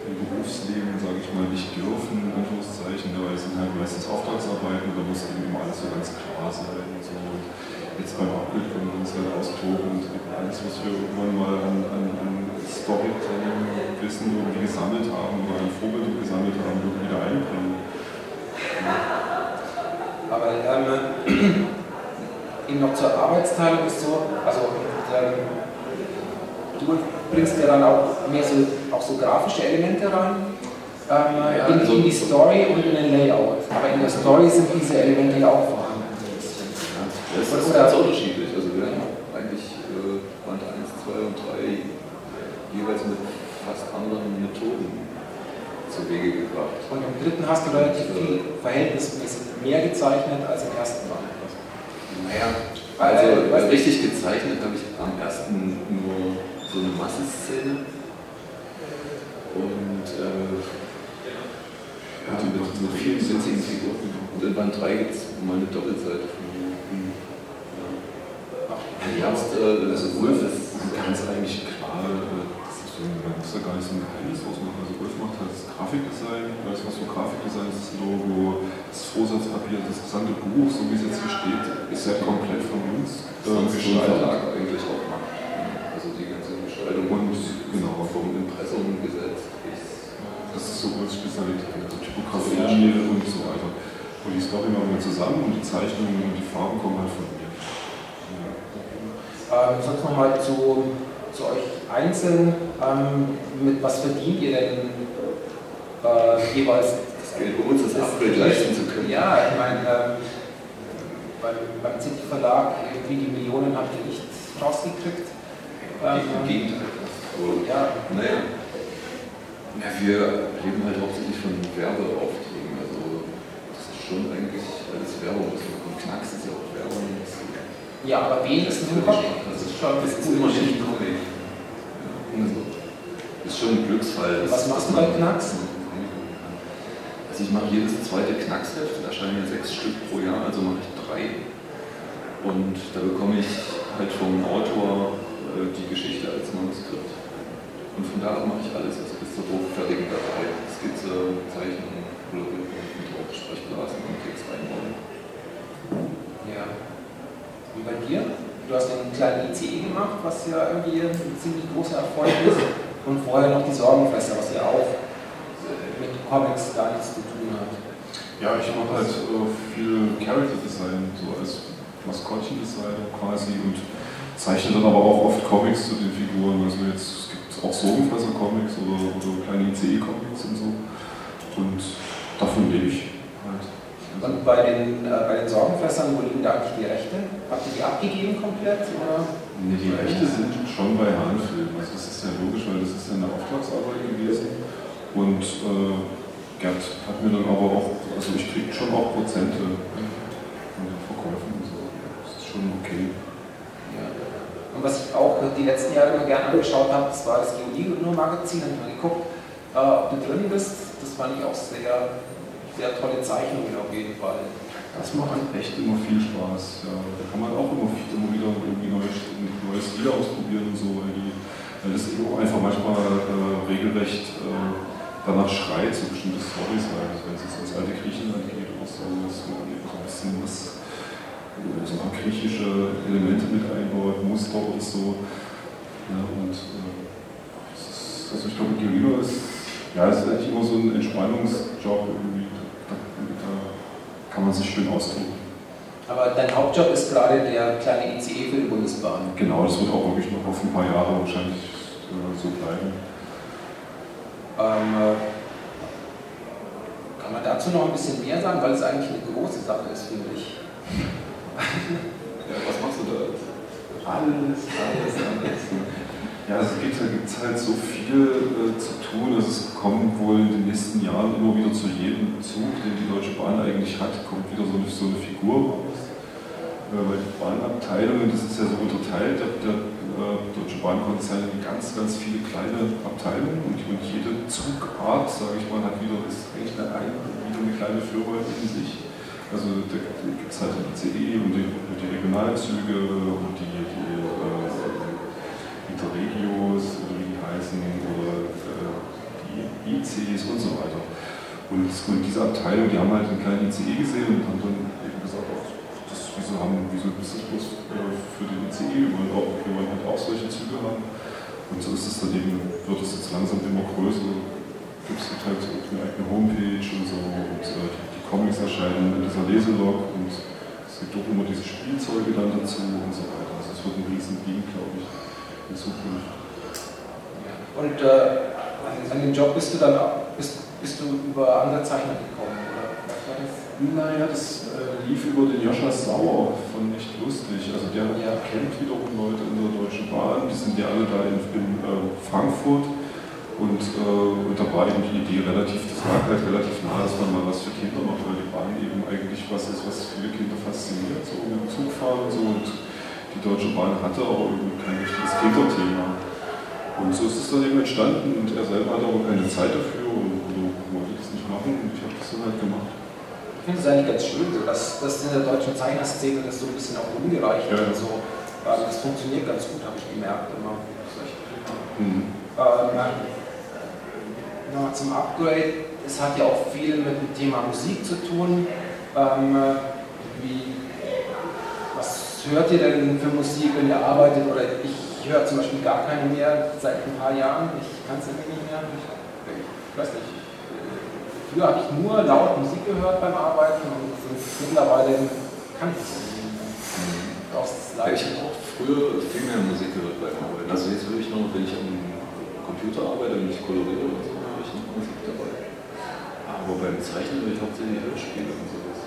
im Berufsleben, sage ich mal, nicht dürfen, in Anführungszeichen, weil es sind halt meistens Auftragsarbeiten, da muss eben immer alles so ganz klar sein und so. Und jetzt beim Abbild können wir uns halt austoben und alles, was wir irgendwann mal an, an, an Storytelling Wissen irgendwie gesammelt haben oder an Vorbilder gesammelt haben, irgendwie wieder einbringen. Aber ähm, [CLEARS THROAT] eben noch zur Arbeitsteilung ist so, also ähm, du bringst ja dann auch mehr so, auch so grafische Elemente rein. Ähm, Ja, in, also- in die Story und in den Layout. Aber in der Story sind diese Elemente ja auch vorhanden. Ja, das ist ganz unterschiedlich. Also wir haben eigentlich äh, Band 1, 2 und 3 jeweils mit fast anderen Methoden zu Wege gebracht. Und im dritten hast du relativ viel verhältnismäßig mehr gezeichnet als im ersten Band. Naja, also äh, richtig gezeichnet habe ich am ersten nur so eine Massenszene. Und äh, ja, mit, mit vielen witzigen Figuren. Und in Band 3 gibt es mal eine Doppelseite von Ja, Ernst, äh, also Wolf ist es eigentlich klar, äh, das ist so, man muss da gar nicht so ein Geheimnis draus machen. Also Wolf macht halt das Grafikdesign, alles was für Grafikdesign ist, das Logo, das Vorsatzpapier, das gesamte Buch, so wie es jetzt hier steht, ist ja komplett von uns äh, sonst schon gestaltet. Eigentlich auch macht. Also die ganze Gestaltung Und genau, vom Impressum gesetzt bis das ist so unsere Spezialität, also Typografie und so weiter. Und die Story machen wir zusammen und die Zeichnungen und die Farben kommen halt von mir. Ja. Ähm, sonst nochmal zu, zu euch einzeln. Ähm, mit was verdient ihr denn äh, jeweils das Geld, um uns das Upgrade leisten zu können. Ja, ich meine, ähm, beim, beim City Verlag, irgendwie die Millionen habt ihr nicht rausgekriegt. Im Ähm, Gegenteil. Aber, ja, naja, ja, wir leben halt hauptsächlich von Werbeaufträgen. Also das ist schon eigentlich alles Werbung. Also, und Knacks ist ja auch ja, aber wenigstens im Kopf. Das ist schon Das ist immer nicht Comic. Ja, also, ist schon ein Glücksfall. Was machst du bei Knacks? Also ich mache jedes zweite Knacksheft, da erscheinen ja sechs Stück pro Jahr, also mache ich drei. Und da bekomme ich halt vom Autor äh, die Geschichte als Manuskript. Und von da ab mache ich alles, also bis zur hochfertigen Datei. Skizze, Zeichnung, Kolorieren, Druck, Sprechblasen und Text einbauen. Ja. Und bei dir? Du hast einen kleinen ICE gemacht, was ja irgendwie ein ziemlich großer Erfolg ist. Und vorher noch die Sorgenfresser, was ja auch mit Comics gar nichts zu tun hat. Ja, ich mache halt äh, viel Character Design, so als Maskottchendesigner quasi und zeichne dann aber auch oft Comics zu den Figuren. Also jetzt es gibt auch Sorgenfresser-Comics oder, oder kleine ICE-Comics und so. Und davon lebe ich Und bei den, äh, bei den Sorgenfressern, wo liegen da eigentlich die Rechte? Habt ihr die abgegeben komplett? Oder? nee, die Rechte sind schon bei Hahnfilm. Also das ist ja logisch, weil das ist ja eine Auftragsarbeit gewesen. Und äh, Gerd hat mir dann aber auch, also ich kriege schon auch Prozente von den Verkäufen und so. Das ist schon okay. Ja. Und was ich auch die letzten Jahre immer gerne angeschaut habe, das war das GeoD-Magazin, habe ich mal geguckt, äh, ob du drin bist. Das fand ich auch sehr, sehr tolle Zeichnungen auf jeden Fall. Das macht echt immer viel Spaß. Ja. Da kann man auch immer, immer wieder irgendwie neue, neue Stile ausprobieren und so, weil, die, weil das eben auch einfach manchmal äh, regelrecht äh, danach schreit, so bestimmte Storys halt. Wenn es jetzt ins alte Griechenland geht oder so, dass man eben so ein bisschen was, äh, so ein griechische Elemente mit einbaut, Muster und so. Ja, und äh, ist, also ich glaube, Guerilla ist, ja, ist eigentlich immer so ein Entspannungsjob irgendwie. Kann man sich schön austoben. Aber dein Hauptjob ist gerade der kleine ICE für die Bundesbahn. Genau, das wird auch wirklich noch auf ein paar Jahre wahrscheinlich äh, so bleiben. Ähm, äh, kann man dazu noch ein bisschen mehr sagen, weil es eigentlich eine große Sache ist, finde ich. [LAUGHS] Ja, was machst du da? Alles, alles, alles. [LAUGHS] Ja, es gibt, da gibt halt so viel äh, zu tun. Also es kommt wohl in den nächsten Jahren immer wieder zu jedem Zug, den die Deutsche Bahn eigentlich hat, kommt wieder so eine, so eine Figur raus. Äh, weil die Bahnabteilungen, das ist ja so unterteilt, der, der äh, Deutsche Bahnkonzern ganz, ganz viele kleine Abteilungen und, und jede Zugart, sage ich mal, hat wieder, ist eigentlich eine, wieder eine kleine Firma in sich. Also da gibt es halt die ICE und die, die Regionalzüge und die, die äh, Interregios, oder äh, die ICs und so weiter. Und, diese Abteilung, die haben halt einen kleinen ICE gesehen und haben dann eben gesagt, ach, das, wieso, haben, wieso ist das bloß äh, für den ICE? Wir wollen, auch, wir wollen halt auch solche Züge haben. Und so ist es dann eben, wird es jetzt langsam immer größer. Gibt es halt eine eigene Homepage und so und äh, die, die Comics erscheinen in dieser Leselog und es gibt auch immer diese Spielzeuge dann dazu und so weiter. Also es wird ein riesen Ding, glaube ich, in Zukunft. Und äh, an, an den Job bist du dann bist, bist du über andere Zeichner gekommen, oder? Was war das? Naja, das äh, lief über den Joscha Sauer von Nicht Lustig. Also der Ja. kennt wiederum Leute in der Deutschen Bahn, die sind ja alle da in, in äh, Frankfurt. Und, äh, und da war eben die Idee relativ, das lag halt relativ nah, dass man mal was für Kinder macht, weil die Bahn eben eigentlich was ist, was viele Kinder fasziniert, so mit dem Zugfahren und so. Und die Deutsche Bahn hatte aber irgendwie kein richtiges Kinderthema. Und so ist es dann eben entstanden und er selber hatte aber keine Zeit dafür und so wollte das nicht machen und ich habe das dann halt gemacht. Ich finde es eigentlich ganz schön, so, dass, dass in der deutschen Zeichnerszene das so ein bisschen auch umgereicht Ja. wird. So. Ähm, das funktioniert ganz gut, habe ich gemerkt immer. Mhm. Ähm, nochmal zum Upgrade. Es hat ja auch viel mit dem Thema Musik zu tun. Ähm, wie, was hört ihr denn für Musik, wenn ihr arbeitet? Oder ich höre zum Beispiel gar keine mehr seit ein paar Jahren. Ich kann es irgendwie nicht mehr. Ich, ich weiß nicht. Früher habe ich nur laut Musik gehört beim Arbeiten und mittlerweile kann ich es nicht mehr. Ja, ich habe auch früher viel mehr Musik gehört beim Arbeiten. Also jetzt höre ich noch, wenn ich am Computer arbeite und ich koloriere oder so, höre ich noch Musik dabei. Aber beim Zeichnen höre ich hauptsächlich Hörspiele und sowas.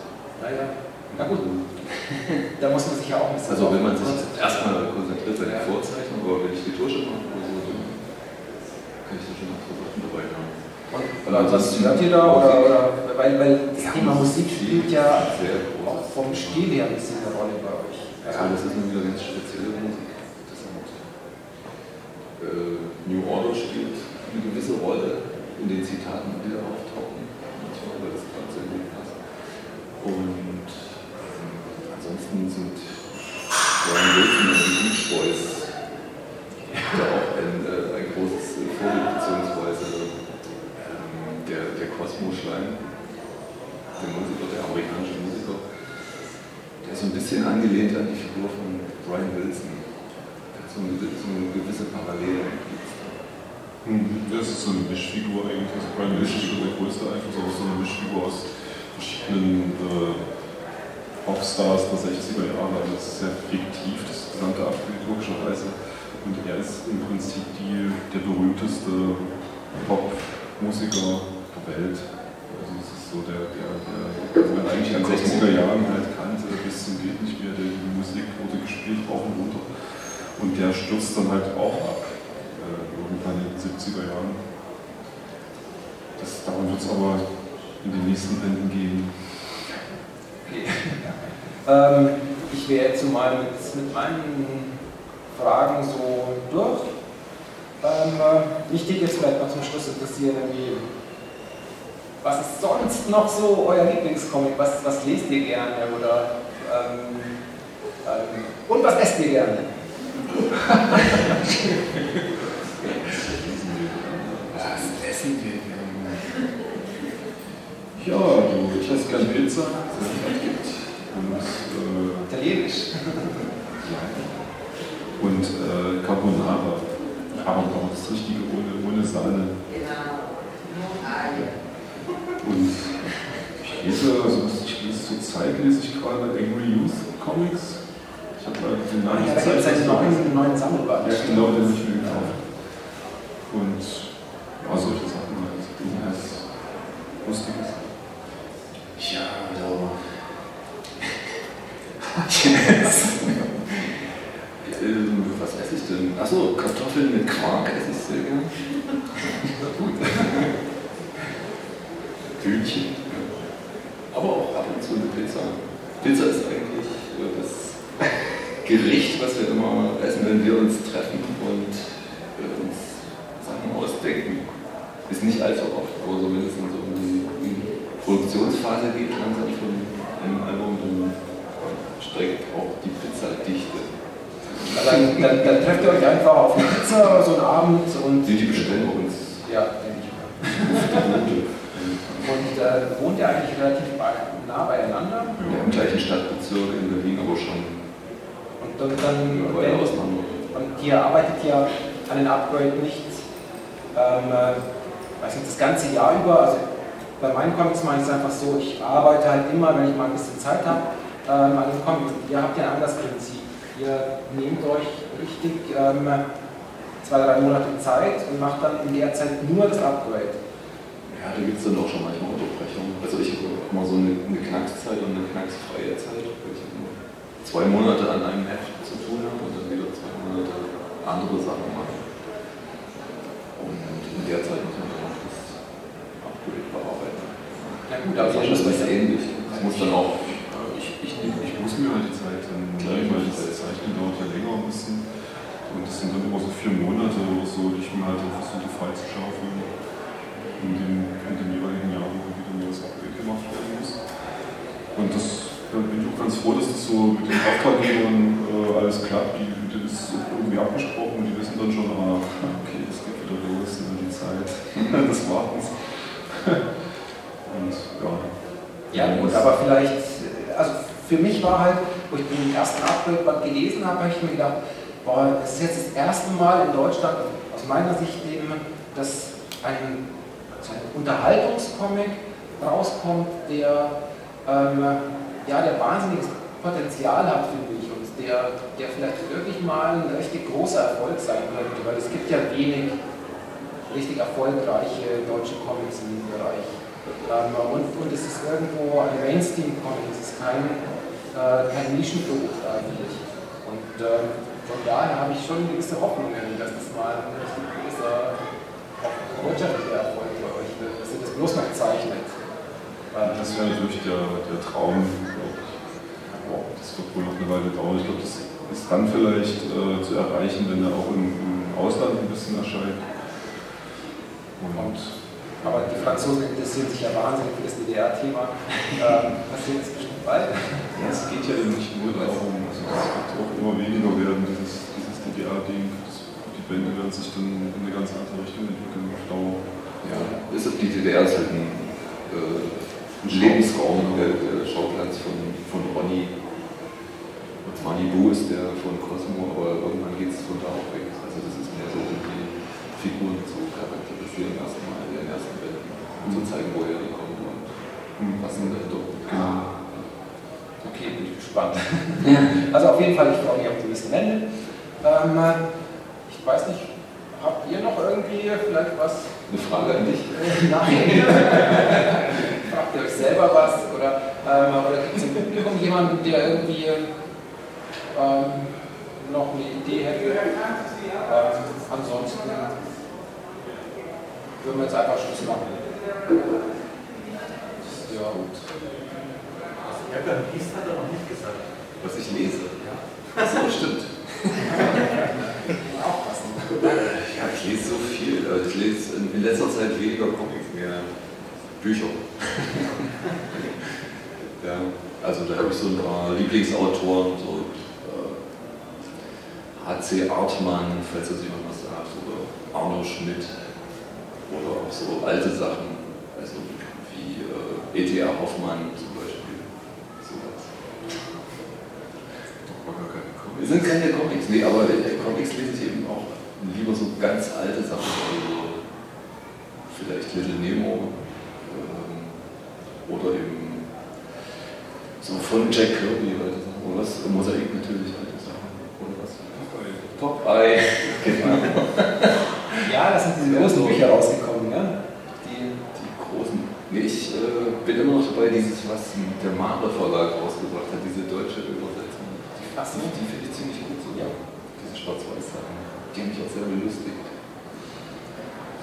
Naja, na gut, [LAUGHS] da muss man sich ja auch ein bisschen Also wenn man sich erstmal konzentriert, Ja. ich vorzeichne, aber wenn ich die Tusche mache oder so, dann kann ich da schon andere Sachen dabei haben. Und oder was hört ihr da? Oder, oder, weil, weil das Ja, Thema Musik spielt ja auch vom Stil her ein bisschen eine Rolle bei euch. Also das ist nun wieder ganz spezielle Musik. Das äh, New Order spielt eine gewisse Rolle in den Zitaten, die da auftauchen. Manchmal, weil das gerade sehr gut passt. Und ansonsten sind Brian Wilson und die Beach Boys da auch ein, äh, ein großes Vorbild, beziehungsweise ähm, der, der Cosmo-Schleim, der Musiker, der amerikanische Musiker, der ist so ein bisschen angelehnt an die Figur von Brian Wilson. Der hat so eine, so eine gewisse Parallele. Das ist so eine Mischfigur eigentlich. Also Brian Wilson ist schon der größte Einfluss, aber so eine Mischfigur aus verschiedenen äh, Popstars der 60er Jahre. Also das ist sehr fiktiv, das gesamte Abbild logischerweise. Und er ist im Prinzip die, der berühmteste Popmusiker der Welt. Also das ist so der, der, der den man eigentlich in den 60er Jahren halt kannte, bis zum geht nicht mehr. Die Musik wurde gespielt rauf und runter. Und der stürzt dann halt auch ab äh, irgendwann in den 70er Jahren. Das, darum wird es aber in den nächsten Bänden gehen. Ähm, ich wäre jetzt mal mit, mit meinen Fragen so durch. Ähm, äh, mich geht jetzt vielleicht noch zum Schluss interessieren, irgendwie, was ist sonst noch so euer Lieblingscomic? Was, was lest ihr gerne? Oder, ähm, ähm, und was esst ihr gerne? Was essen wir gerne? Ja, du, ich esse gerne Pizza, das gibt. Und, äh, Italienisch. [LAUGHS] und äh, Carbonara. Aber auch das Richtige ohne, ohne Sahne. Genau. Und ich lese, also ich lese zur Zeit lese ich gerade Angry Youth Comics. Ich habe leider den Namen Ja, nicht Zeit- einen neuen, neuen Sammelband. Ja, genau, den habe ich mir gekauft. Und ja, solche Sachen. Tja, also. yes. ähm, was esse ich denn? Achso, Kartoffeln mit Quark esse ich sehr. Na. Hühnchen. Aber auch ab und zu eine Pizza. Pizza ist eigentlich das Gericht, was wir immer essen, wenn wir uns treffen und uns Sachen ausdenken. Ist nicht allzu oft, aber so mindestens um die Produktionsphase geht langsam von einem Album, dann steigt auch die Pizzadichte. Dann, dann, dann trefft ihr euch einfach auf eine Pizza so einen Abend und. Die, die bestellen bei uns. Ja, denke ich mal. Und äh, wohnt ihr eigentlich relativ nah beieinander? Ja, im gleichen Stadtbezirk in Berlin, aber schon Und dann, dann wenn, Ausnahme. und ihr arbeitet ja an den Upgrade nicht, ähm, äh, weiß nicht, das ganze Jahr über. Also bei meinen Comics mache ich es einfach so, ich arbeite halt immer, wenn ich mal ein bisschen Zeit habe, ähm, an den Comics. Ihr habt ja ein anderes Prinzip. Ihr nehmt euch richtig ähm, zwei, drei Monate Zeit und macht dann in der Zeit nur das Upgrade. Ja, da gibt es dann auch schon manchmal Unterbrechungen. Also ich habe immer so eine, eine Knackszeit und eine knacksfreie Zeit, wo ich immer zwei Monate an einem Heft zu tun habe und dann wieder zwei Monate andere Sachen mache. Und in der Zeit muss man dann auch das Upgrade bearbeiten. Na gut, Aber aber das ist ähnlich. Das muss dann auch Ich, ich, muss mir halt die Zeit dann nehmen, weil das Zeichnen dauert ja länger ein bisschen. Und das sind dann immer so vier Monate oder so, die ich mir halt versuche frei zu schaufeln. In dem, in dem jeweiligen Jahr, wo wieder mir das Update gemacht werden muss. Und das da bin ich auch ganz froh, dass das so mit den Auftraggebern äh, alles klappt. Die, die das ist irgendwie abgesprochen, die wissen dann schon, ah, okay, es geht wieder los, in die Zeit [LAUGHS] des Wartens. [LAUGHS] Und ja. Ja gut, aber vielleicht, für mich war halt, wo ich den ersten Upgrade gelesen habe, habe ich mir gedacht, boah, das ist jetzt das erste Mal in Deutschland, aus meiner Sicht eben, dass ein, also ein Unterhaltungscomic rauskommt, der, ähm, ja, der wahnsinniges Potenzial hat, finde ich, und der, der vielleicht wirklich mal ein richtig großer Erfolg sein könnte, weil es gibt ja wenig richtig erfolgreiche deutsche Comics in diesem Bereich. Ähm, und, und es ist irgendwo ein Mainstream-Comic, es ist kein, äh, kein Nischenprodukt eigentlich. Und ähm, von daher habe ich schon gewisse Hoffnungen, dass das mal ein richtig großer wirtschaftlicher Erfolg für euch wird, dass ihr das bloß noch zeichnet. Das wäre natürlich der, der Traum, glaub ich. Aber das wird wohl noch eine Weile dauern. Ich glaube, das ist dann vielleicht äh, zu erreichen, wenn er auch im, im Ausland ein bisschen erscheint. Und aber die Franzosen interessieren sich ja wahnsinnig für das DDR-Thema. [LAUGHS] Ähm, passiert das ja, es geht ja nicht nur darum, also es wird auch immer weniger werden, dieses, dieses DDR-Ding. Die Bände werden sich dann in eine ganz andere Richtung entwickeln auf Dauer. Ja, ist, die DDR ist halt ein, äh, ein Lebensraum, der, der Schauplatz von, von Ronny. Und Manibu ist der von Cosmo, aber irgendwann geht es von da auch weg. Also das ist mehr so, um die Figuren zu charakterisieren erstmal in den ersten Bänden. Und zu zeigen, woher die kommen und was sind dahinter. Genau. Okay, bin ich gespannt. [LAUGHS] Also auf jeden Fall, ich freue mich auf die nächsten Wände. Ähm, ich weiß nicht, habt ihr noch irgendwie vielleicht was? Eine Frage an dich. Nein. [LAUGHS] Fragt ihr euch selber was? Oder, ähm, oder gibt es im Publikum jemanden, der irgendwie ähm, noch eine Idee hätte? Ähm, ansonsten würden wir jetzt einfach Schluss machen. Ja, gut. Ja, beim Liest hat er noch nicht gesagt. Was ich lese. Achso, stimmt. Aufpassen. Ja, ich lese so viel. Also ich lese in, letzter Zeit weniger Comics, mehr Bücher. [LAUGHS] ja, also da habe ich so ein paar Lieblingsautoren, so äh, H.C. Artmann, falls das jemand was sagt, oder Arno Schmidt. Oder auch so alte Sachen, also wie äh, E.T.A. Hoffmann zum Beispiel. Sowas. War gar keine Es sind keine Comics, nee, aber äh, Comics lese ich eben auch lieber so ganz alte Sachen, also vielleicht Little Nemo ähm, oder eben so von Jack Kirby Sachen, oder was? Mosaik natürlich alte Sachen, oder was? Popeye, genau, Ja, das sind diese großen Bücher rausgekommen, ne? Die, die großen. Nee, ich äh, bin immer noch dabei, dieses, was der Mahler Verlag rausgebracht hat, diese deutsche Übersetzung. Ach so. die finde ich ziemlich gut so. Ja. Diese Schwarz-Weiß-Sachen. Die haben mich auch sehr belustigt.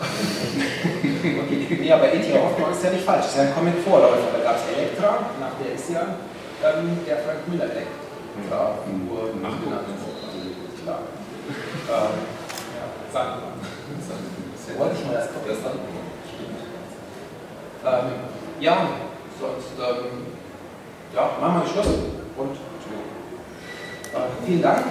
[LAUGHS] Okay. Nee, aber E.T. Hoffmann ist ja nicht falsch. Das ist ja ein Comic-Vorläufer. Da gab es Elektra, nach der ist ja ähm, der Frank Miller Elektra. Figur Ach, genannt. Klar. [LAUGHS] ähm, ja, Sandmann. Wollte ich mal das Kopf das Sandmann. Ähm, ja, sonst, ähm, ja, machen wir Schluss. Und vielen Dank.